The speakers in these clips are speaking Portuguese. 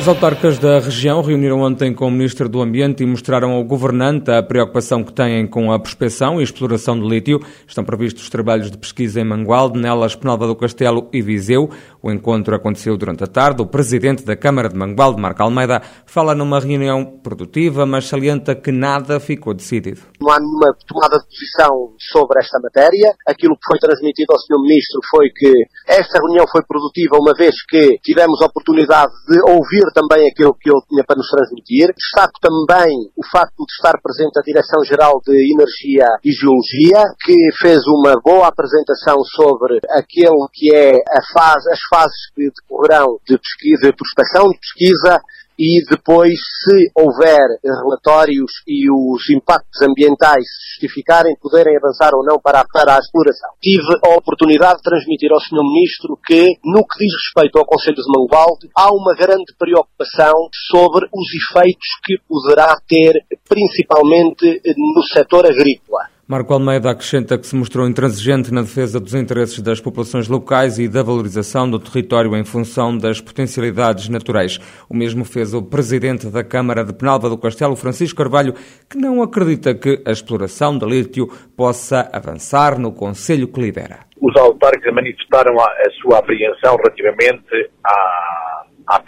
Os autarcas da região reuniram ontem com o Ministro do Ambiente e mostraram ao governante a preocupação que têm com a prospecção e exploração de lítio. Estão previstos trabalhos de pesquisa em Mangualde, Nelas, Penalva do Castelo e Viseu. O encontro aconteceu durante a tarde. O presidente da Câmara de Mangualde, Marco Almeida, fala numa reunião produtiva, mas salienta que nada ficou decidido. Não há nenhuma tomada de posição sobre esta matéria. Aquilo que foi transmitido ao Sr. Ministro foi que esta reunião foi produtiva uma vez que tivemos a oportunidade de ouvir também aquilo que ele tinha para nos transmitir. Destaco também o facto de estar presente a Direção-Geral de Energia e Geologia, que fez uma boa apresentação sobre aquele que é a fase, as fases que decorrerão de pesquisa, de prospecção, de pesquisa, e depois, se houver relatórios e os impactos ambientais se justificarem, poderem avançar ou não para, para a exploração. Tive a oportunidade de transmitir ao Sr. Ministro que, no que diz respeito ao Conselho de Mangualde, há uma grande preocupação sobre os efeitos que poderá ter, principalmente no setor agrícola. Marco Almeida acrescenta que se mostrou intransigente na defesa dos interesses das populações locais e da valorização do território em função das potencialidades naturais. O mesmo fez o presidente da Câmara de Penalva do Castelo, Francisco Carvalho, que não acredita que a exploração de lítio possa avançar no Conselho que lidera. Os autarcas manifestaram a, a sua apreensão relativamente à, à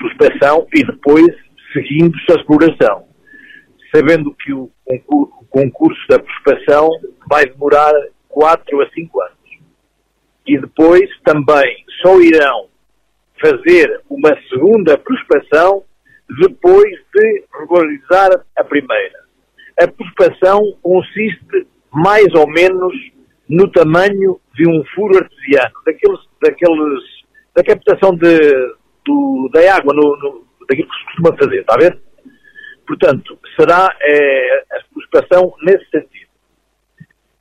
e depois seguindo-se a exploração, sabendo que o concurso concurso da prospeção vai demorar 4 a 5 anos. E depois também só irão fazer uma segunda prospeção depois de regularizar a primeira. A prospeção consiste mais ou menos no tamanho de um furo artesiano, daqueles, daqueles, da captação de, do, da água, no, no, daquilo que se costuma fazer, está a ver? Portanto, será é, nesse sentido.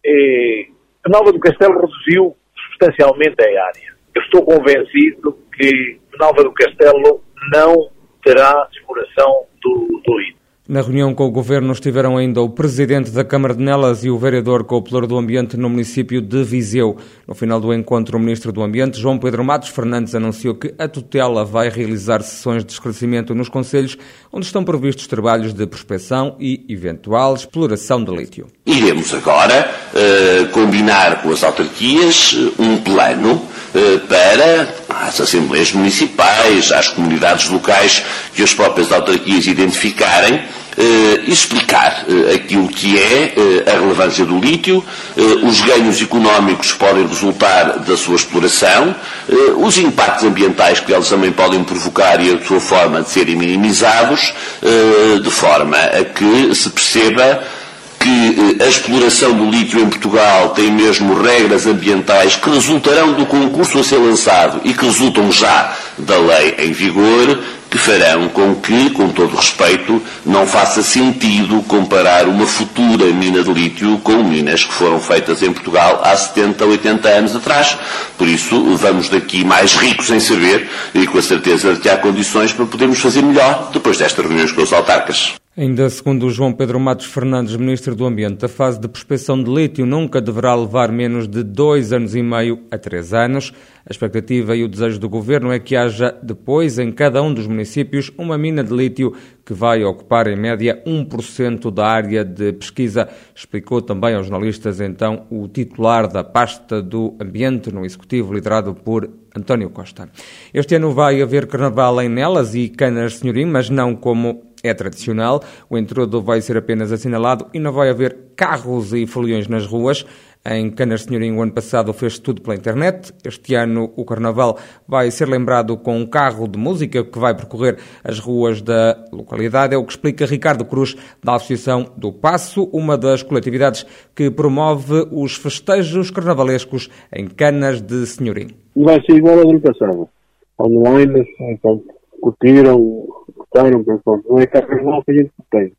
É, Penalva do Castelo reduziu substancialmente a área. Eu estou convencido que Penalva do Castelo não terá exploração do, do. Na reunião com o Governo estiveram ainda o Presidente da Câmara de Nelas e o Vereador Cooperador do Ambiente no município de Viseu. No final do encontro, o Ministro do Ambiente, João Pedro Matos Fernandes, anunciou que a tutela vai realizar sessões de esclarecimento nos conselhos, onde estão previstos trabalhos de prospecção e eventual exploração de lítio. Iremos agora uh, combinar com as autarquias eh, um plano uh, para às assembleias municipais, às comunidades locais que as próprias autarquias identificarem eh, explicar eh, aquilo que é eh, a relevância do lítio, os ganhos económicos que podem resultar da sua exploração, os impactos ambientais que eles também podem provocar e a sua forma de serem minimizados, de forma a que se perceba que a exploração do lítio em Portugal tem mesmo regras ambientais que resultarão do concurso a ser lançado e que resultam já da lei em vigor, que farão com que, com todo respeito, não faça sentido comparar uma futura mina de lítio com minas que foram feitas em Portugal há 70, 80 anos atrás. Por isso, vamos daqui mais ricos em saber e com a certeza de que há condições para podermos fazer melhor depois destas reuniões com os autarcas. Ainda segundo João Pedro Matos Fernandes, Ministro do Ambiente, a fase de prospecção de lítio nunca deverá levar menos de dois anos e meio a três anos. A expectativa e o desejo do Governo é que haja depois, em cada um dos municípios, uma mina de lítio que vai ocupar em média 1% da área de pesquisa, explicou também aos jornalistas então o titular da pasta do Ambiente no Executivo, liderado por António Costa. Este ano vai haver carnaval em Nelas e Canas Senhorim, mas não como é tradicional. O entrodo vai ser apenas assinalado e não vai haver carros e foliões nas ruas. Em Canas Senhorim, o ano passado fez tudo pela internet. Este ano, o Carnaval vai ser lembrado com um carro de música que vai percorrer as ruas da localidade. É o que explica Ricardo Cruz, da Associação do Passo, uma das coletividades que promove os festejos carnavalescos em Canas de Senhorim. Vai ser igual ao ano passado. Online, então, curtiram, gostaram, pronto, não é carnaval que a gente tem.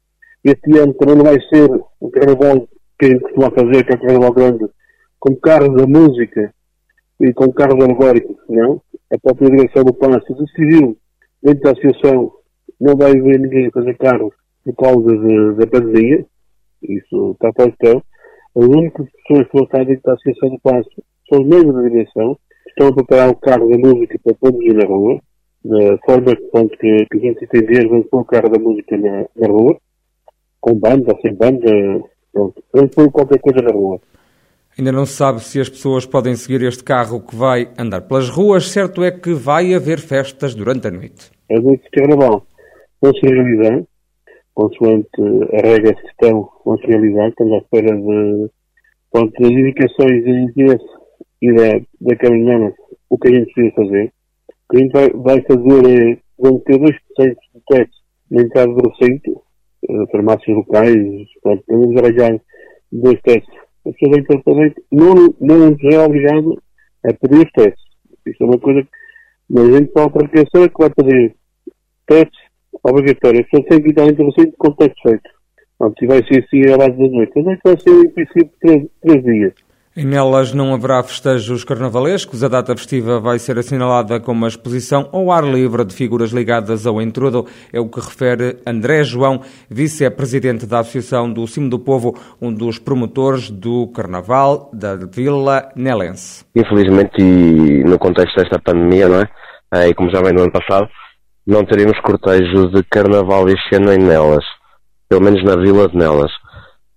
Este ano também não vai ser um carnaval que a gente costuma fazer, que é um carnaval grande, com carros da música e com carros alegóricos, não? A própria direção do Palácio decidiu, dentro da associação, não vai ver ninguém fazer carros por causa da pandemia, isso está para o As únicas pessoas que vão estar dentro da Associação do Passo são os membros da direção, que estão a preparar o carro da música para produzir na rua, da forma pronto, que, gente entender, vamos pôr o carro da música na, na rua, com banda, sem banda, pronto, vamos pôr qualquer coisa na rua. Ainda não se sabe se as pessoas podem seguir este carro que vai andar pelas ruas. Certo é que vai haver festas durante a noite. A noite de carnaval vão se realizar, consoante a regra que estão, vão se realizar. Estamos à espera de, pronto, das indicações de interesse e da, da caminhada, o que a gente precisa fazer. O que a gente vai, vai fazer é, vamos ter dois processos de teste na entrada do recinto, eh, farmácias locais, pronto, vamos arranjar dois testes as pessoas em tratamento não, não é obrigado a pedir os testes. Isso é uma coisa que a gente só para pessoa que vai fazer testes obrigatórios. As pessoas têm que estar em tratamento com testes feitos. Pronto, e vai ser assim à base da noite. A noite vai ser, em princípio, três, três dias. Nelas não haverá festejos carnavalescos. A data festiva vai ser assinalada com uma exposição ao ar livre de figuras ligadas ao intrudo. É o que refere André João, vice-presidente da Associação do Cimo do Povo, um dos promotores do Carnaval da Vila Nelense. Infelizmente, e no contexto desta pandemia, não é? E como já vem no ano passado, não teremos cortejos de Carnaval este ano em Nelas. Pelo menos na Vila de Nelas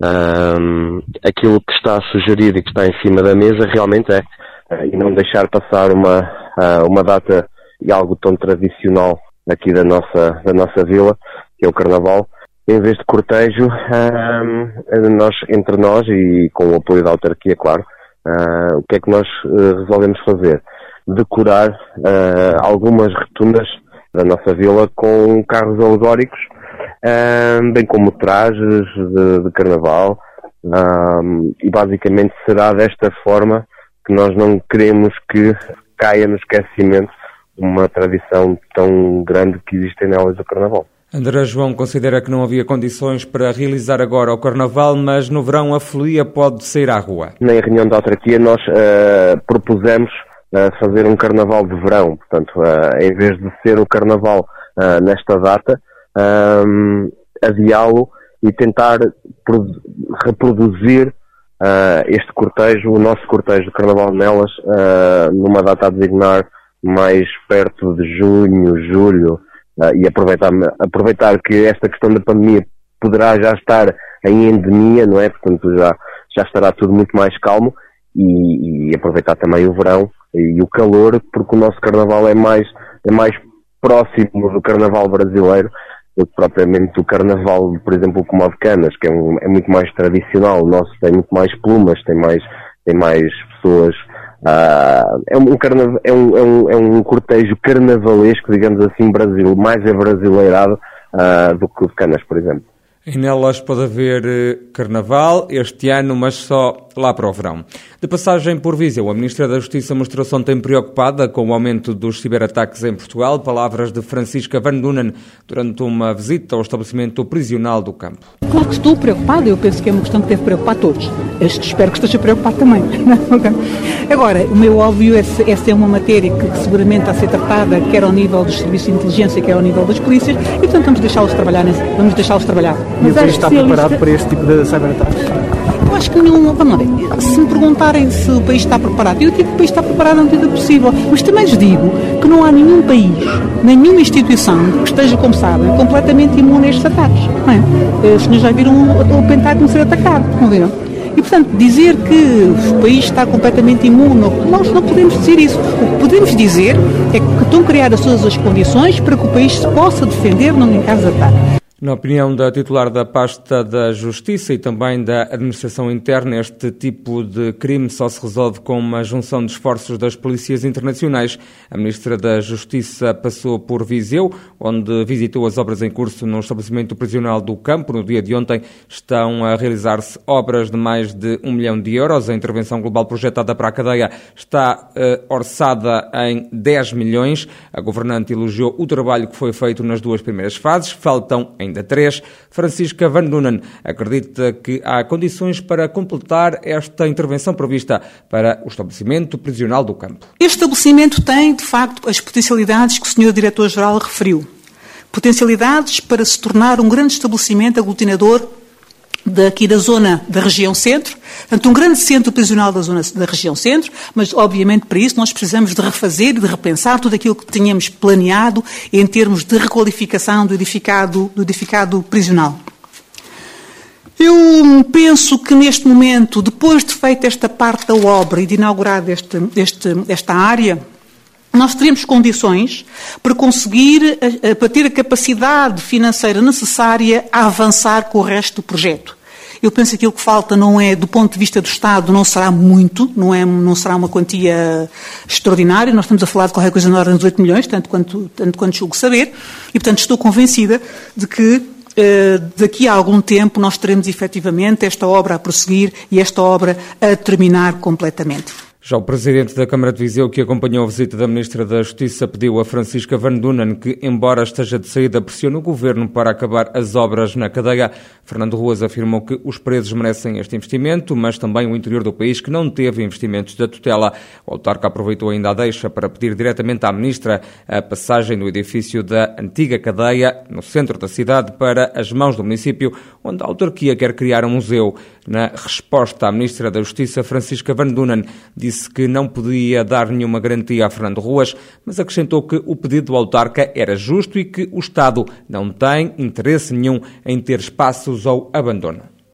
um, aquilo que está a sugerir e que está em cima da mesa realmente é, uh, e não deixar passar uma, uh, uma data e algo tão tradicional aqui da nossa, da nossa vila, que é o Carnaval, em vez de cortejo, nós, entre nós e com o apoio da autarquia, claro, uh, o que é que nós resolvemos fazer? Decorar algumas rotundas da nossa vila com carros alegóricos um, bem como trajes de, de carnaval, um, e basicamente será desta forma que nós não queremos que caia no esquecimento uma tradição tão grande que existe em Nelas do Carnaval. André João considera que não havia condições para realizar agora o Carnaval, mas no verão a folia pode sair à rua. Na reunião da autarquia nós uh, propusemos uh, fazer um Carnaval de verão, portanto, uh, em vez de ser o Carnaval nesta data, um, adiá-lo e tentar reproduzir uh, este cortejo, o nosso cortejo de Carnaval de Nelas, uh, numa data a designar mais perto de junho, julho, uh, e aproveitar, aproveitar que esta questão da pandemia poderá já estar em endemia, não é? Portanto, já, já estará tudo muito mais calmo e, e aproveitar também o verão e o calor, porque o nosso carnaval é mais, é mais próximo do carnaval brasileiro do que propriamente do carnaval, por exemplo, como o de Canas, que é, um, é, muito mais tradicional. O nosso tem muito mais plumas, tem mais, tem mais pessoas. Uh, é, um carnaval, é, um, é, um, é um cortejo carnavalesco, digamos assim, Brasil, mais abrasileirado uh, do que o de Canas, por exemplo. E nelas pode haver eh, carnaval este ano, mas só lá para o verão. De passagem por Viseu, a Ministra da Justiça mostrou-se ontem preocupada com o aumento dos ciberataques em Portugal. Palavras de Francisca Van Dunen durante uma visita ao estabelecimento prisional do campo. Claro que estou preocupada, eu penso que é uma questão que deve preocupar todos. espero que esteja preocupado também. Agora, o meu óbvio, essa, essa é uma matéria que seguramente está a ser tratada, quer ao nível dos serviços de inteligência, quer ao nível das polícias, e portanto vamos deixá-los trabalhar, vamos deixá-los trabalhar. E o país está preparado para este tipo de cyberataques? Eu acho que não. Vamos lá. Se me perguntarem se o país está preparado, eu digo que o país está preparado na medida possível. Mas também lhes digo que não há nenhum país, nenhuma instituição que esteja, como sabem, completamente imune a estes ataques. Não é? Eh, os senhores já viram o Pentágono ser atacado, não viram? E, portanto, dizer que o país está completamente imune, nós não podemos dizer isso. O que podemos dizer é que estão criadas todas as condições para que o país se possa defender num caso de ataque. Na opinião da titular da pasta da Justiça e também da Administração Interna, este tipo de crime só se resolve com uma junção de esforços das polícias internacionais. A Ministra da Justiça passou por Viseu, onde visitou as obras em curso no estabelecimento prisional do campo. No dia de ontem estão a realizar-se obras de mais de um milhão de euros. A intervenção global projetada para a cadeia está uh, orçada em 10 milhões. A governante elogiou o trabalho que foi feito nas duas primeiras fases. Faltam ainda três. Francisca Van Dunen acredita que há condições para completar esta intervenção prevista para o estabelecimento prisional do campo. Este estabelecimento tem, de facto, as potencialidades que o Sr. Diretor-Geral referiu. Potencialidades para se tornar um grande estabelecimento aglutinador daqui da zona da região centro, portanto, um grande centro prisional da zona da região centro, mas obviamente para isso nós precisamos de refazer e de repensar tudo aquilo que tínhamos planeado em termos de requalificação do edificado, do edificado prisional. Eu penso que neste momento, depois de feita esta parte da obra e de inaugurada este, este, esta área, nós teríamos condições para conseguir, eh, eh, para ter a capacidade financeira necessária a avançar com o resto do projeto. Eu penso que aquilo que falta não é, do ponto de vista do Estado, não será muito, não, é, não será uma quantia extraordinária. Nós estamos a falar de qualquer coisa na ordem dos 8 milhões, tanto quanto, tanto quanto julgo saber, e portanto estou convencida de que eh, daqui a algum tempo nós teremos efetivamente esta obra a prosseguir e esta obra a terminar completamente. Já o presidente da Câmara de Viseu, que acompanhou a visita da Ministra da Justiça, pediu a Francisca Van Dunen que, embora esteja de saída, pressione o governo para acabar as obras na cadeia. Fernando Ruas afirmou que os presos merecem este investimento, mas também o interior do país, que não teve investimentos da tutela. O autarca aproveitou ainda a deixa para pedir diretamente à Ministra a passagem do edifício da antiga cadeia, no centro da cidade, para as mãos do município, onde a autarquia quer criar um museu. Na resposta, a Ministra da Justiça, Francisca Van Dunen, disse que não podia dar nenhuma garantia a Fernando Ruas, mas acrescentou que o pedido do autarca era justo e que o Estado não tem interesse nenhum em ter espaços ao abandono.